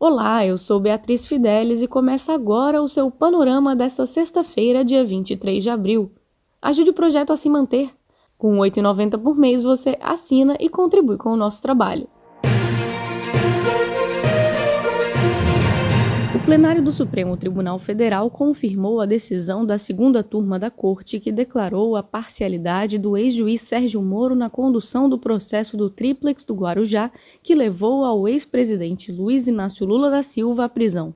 Olá, eu sou Beatriz Fidelis e começa agora o seu panorama desta sexta-feira, dia 23 de abril. Ajude o projeto a se manter. Com R$ 8,90 por mês você assina e contribui com o nosso trabalho. Plenário do Supremo Tribunal Federal confirmou a decisão da segunda turma da Corte que declarou a parcialidade do ex-juiz Sérgio Moro na condução do processo do triplex do Guarujá que levou ao ex-presidente Luiz Inácio Lula da Silva à prisão.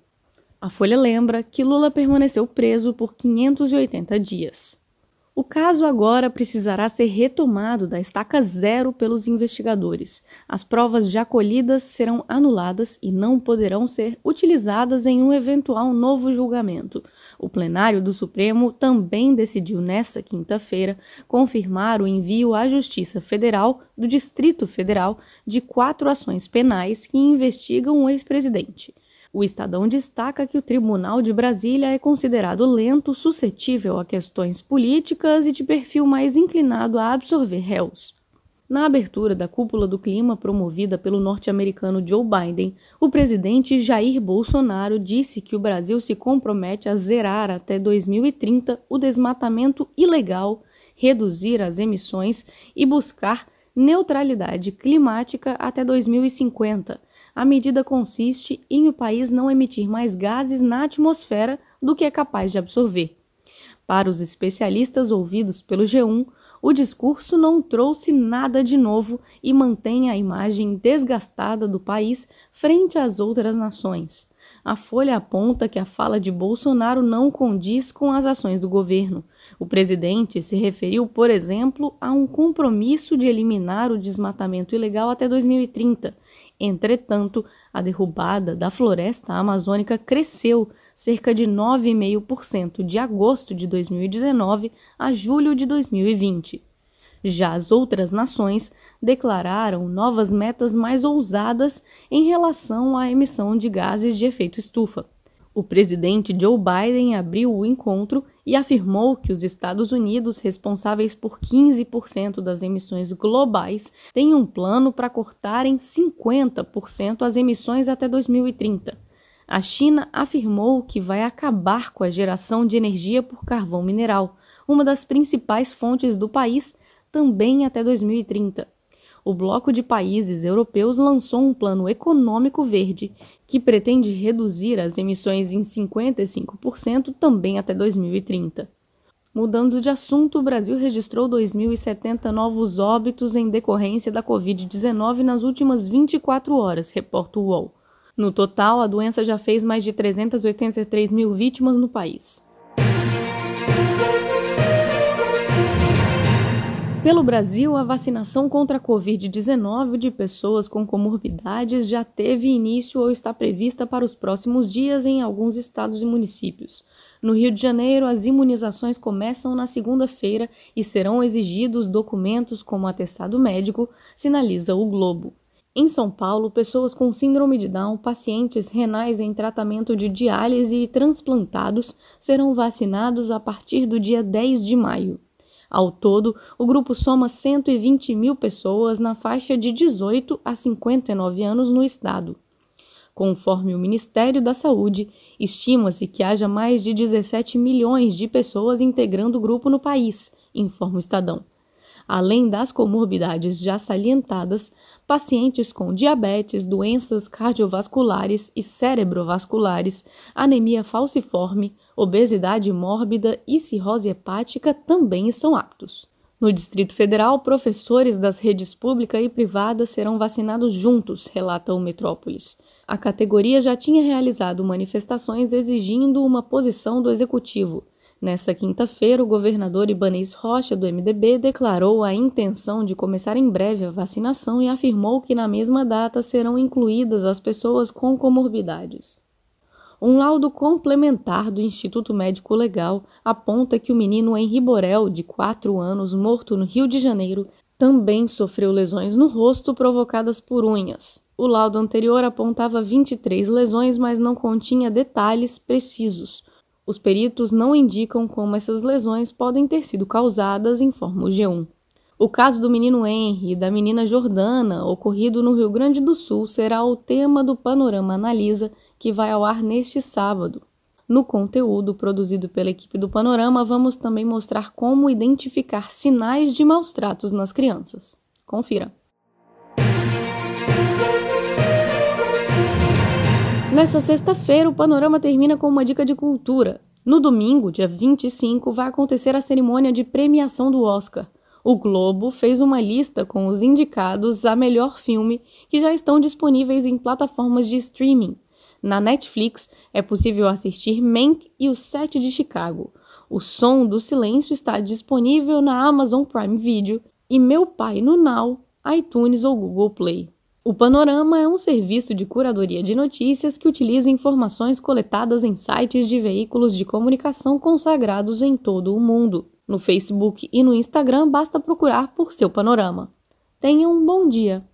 A Folha lembra que Lula permaneceu preso por 580 dias. O caso agora precisará ser retomado da estaca zero pelos investigadores. As provas já colhidas serão anuladas e não poderão ser utilizadas em um eventual novo julgamento. O plenário do Supremo também decidiu nesta quinta-feira confirmar o envio à Justiça Federal do Distrito Federal de quatro ações penais que investigam o ex-presidente. O Estadão destaca que o Tribunal de Brasília é considerado lento, suscetível a questões políticas e de perfil mais inclinado a absorver réus. Na abertura da cúpula do clima promovida pelo norte-americano Joe Biden, o presidente Jair Bolsonaro disse que o Brasil se compromete a zerar até 2030 o desmatamento ilegal, reduzir as emissões e buscar neutralidade climática até 2050 a medida consiste em o país não emitir mais gases na atmosfera do que é capaz de absorver. Para os especialistas ouvidos pelo G1, o discurso não trouxe nada de novo e mantém a imagem desgastada do país frente às outras nações. A Folha aponta que a fala de Bolsonaro não condiz com as ações do governo. O presidente se referiu, por exemplo, a um compromisso de eliminar o desmatamento ilegal até 2030 Entretanto, a derrubada da floresta amazônica cresceu cerca de 9,5% de agosto de 2019 a julho de 2020. Já as outras nações declararam novas metas mais ousadas em relação à emissão de gases de efeito estufa. O presidente Joe Biden abriu o encontro e afirmou que os Estados Unidos, responsáveis por 15% das emissões globais, têm um plano para cortar em 50% as emissões até 2030. A China afirmou que vai acabar com a geração de energia por carvão mineral, uma das principais fontes do país, também até 2030 o bloco de países europeus lançou um plano econômico verde que pretende reduzir as emissões em 55% também até 2030. Mudando de assunto, o Brasil registrou 2.070 novos óbitos em decorrência da Covid-19 nas últimas 24 horas, reporta o UOL. No total, a doença já fez mais de 383 mil vítimas no país. Pelo Brasil, a vacinação contra a Covid-19 de pessoas com comorbidades já teve início ou está prevista para os próximos dias em alguns estados e municípios. No Rio de Janeiro, as imunizações começam na segunda-feira e serão exigidos documentos como atestado médico, sinaliza o Globo. Em São Paulo, pessoas com síndrome de Down, pacientes renais em tratamento de diálise e transplantados serão vacinados a partir do dia 10 de maio. Ao todo, o grupo soma 120 mil pessoas na faixa de 18 a 59 anos no estado. Conforme o Ministério da Saúde, estima-se que haja mais de 17 milhões de pessoas integrando o grupo no país, informa o Estadão. Além das comorbidades já salientadas, pacientes com diabetes, doenças cardiovasculares e cerebrovasculares, anemia falciforme, obesidade mórbida e cirrose hepática também estão aptos. No Distrito Federal, professores das redes pública e privada serão vacinados juntos, relata o Metrópolis. A categoria já tinha realizado manifestações exigindo uma posição do executivo. Nesta quinta-feira, o governador Ibanez Rocha, do MDB, declarou a intenção de começar em breve a vacinação e afirmou que na mesma data serão incluídas as pessoas com comorbidades. Um laudo complementar do Instituto Médico Legal aponta que o menino Henri Borel, de 4 anos, morto no Rio de Janeiro, também sofreu lesões no rosto provocadas por unhas. O laudo anterior apontava 23 lesões, mas não continha detalhes precisos. Os peritos não indicam como essas lesões podem ter sido causadas, informa o G1. O caso do menino Henry e da menina Jordana, ocorrido no Rio Grande do Sul, será o tema do Panorama Analisa, que vai ao ar neste sábado. No conteúdo produzido pela equipe do Panorama, vamos também mostrar como identificar sinais de maus tratos nas crianças. Confira. Nessa sexta-feira, o Panorama termina com uma dica de cultura. No domingo, dia 25, vai acontecer a cerimônia de premiação do Oscar. O Globo fez uma lista com os indicados a melhor filme que já estão disponíveis em plataformas de streaming. Na Netflix é possível assistir Mank e o Sete de Chicago. O Som do Silêncio está disponível na Amazon Prime Video e Meu Pai no Now, iTunes ou Google Play. O Panorama é um serviço de curadoria de notícias que utiliza informações coletadas em sites de veículos de comunicação consagrados em todo o mundo. No Facebook e no Instagram basta procurar por seu panorama. Tenha um bom dia!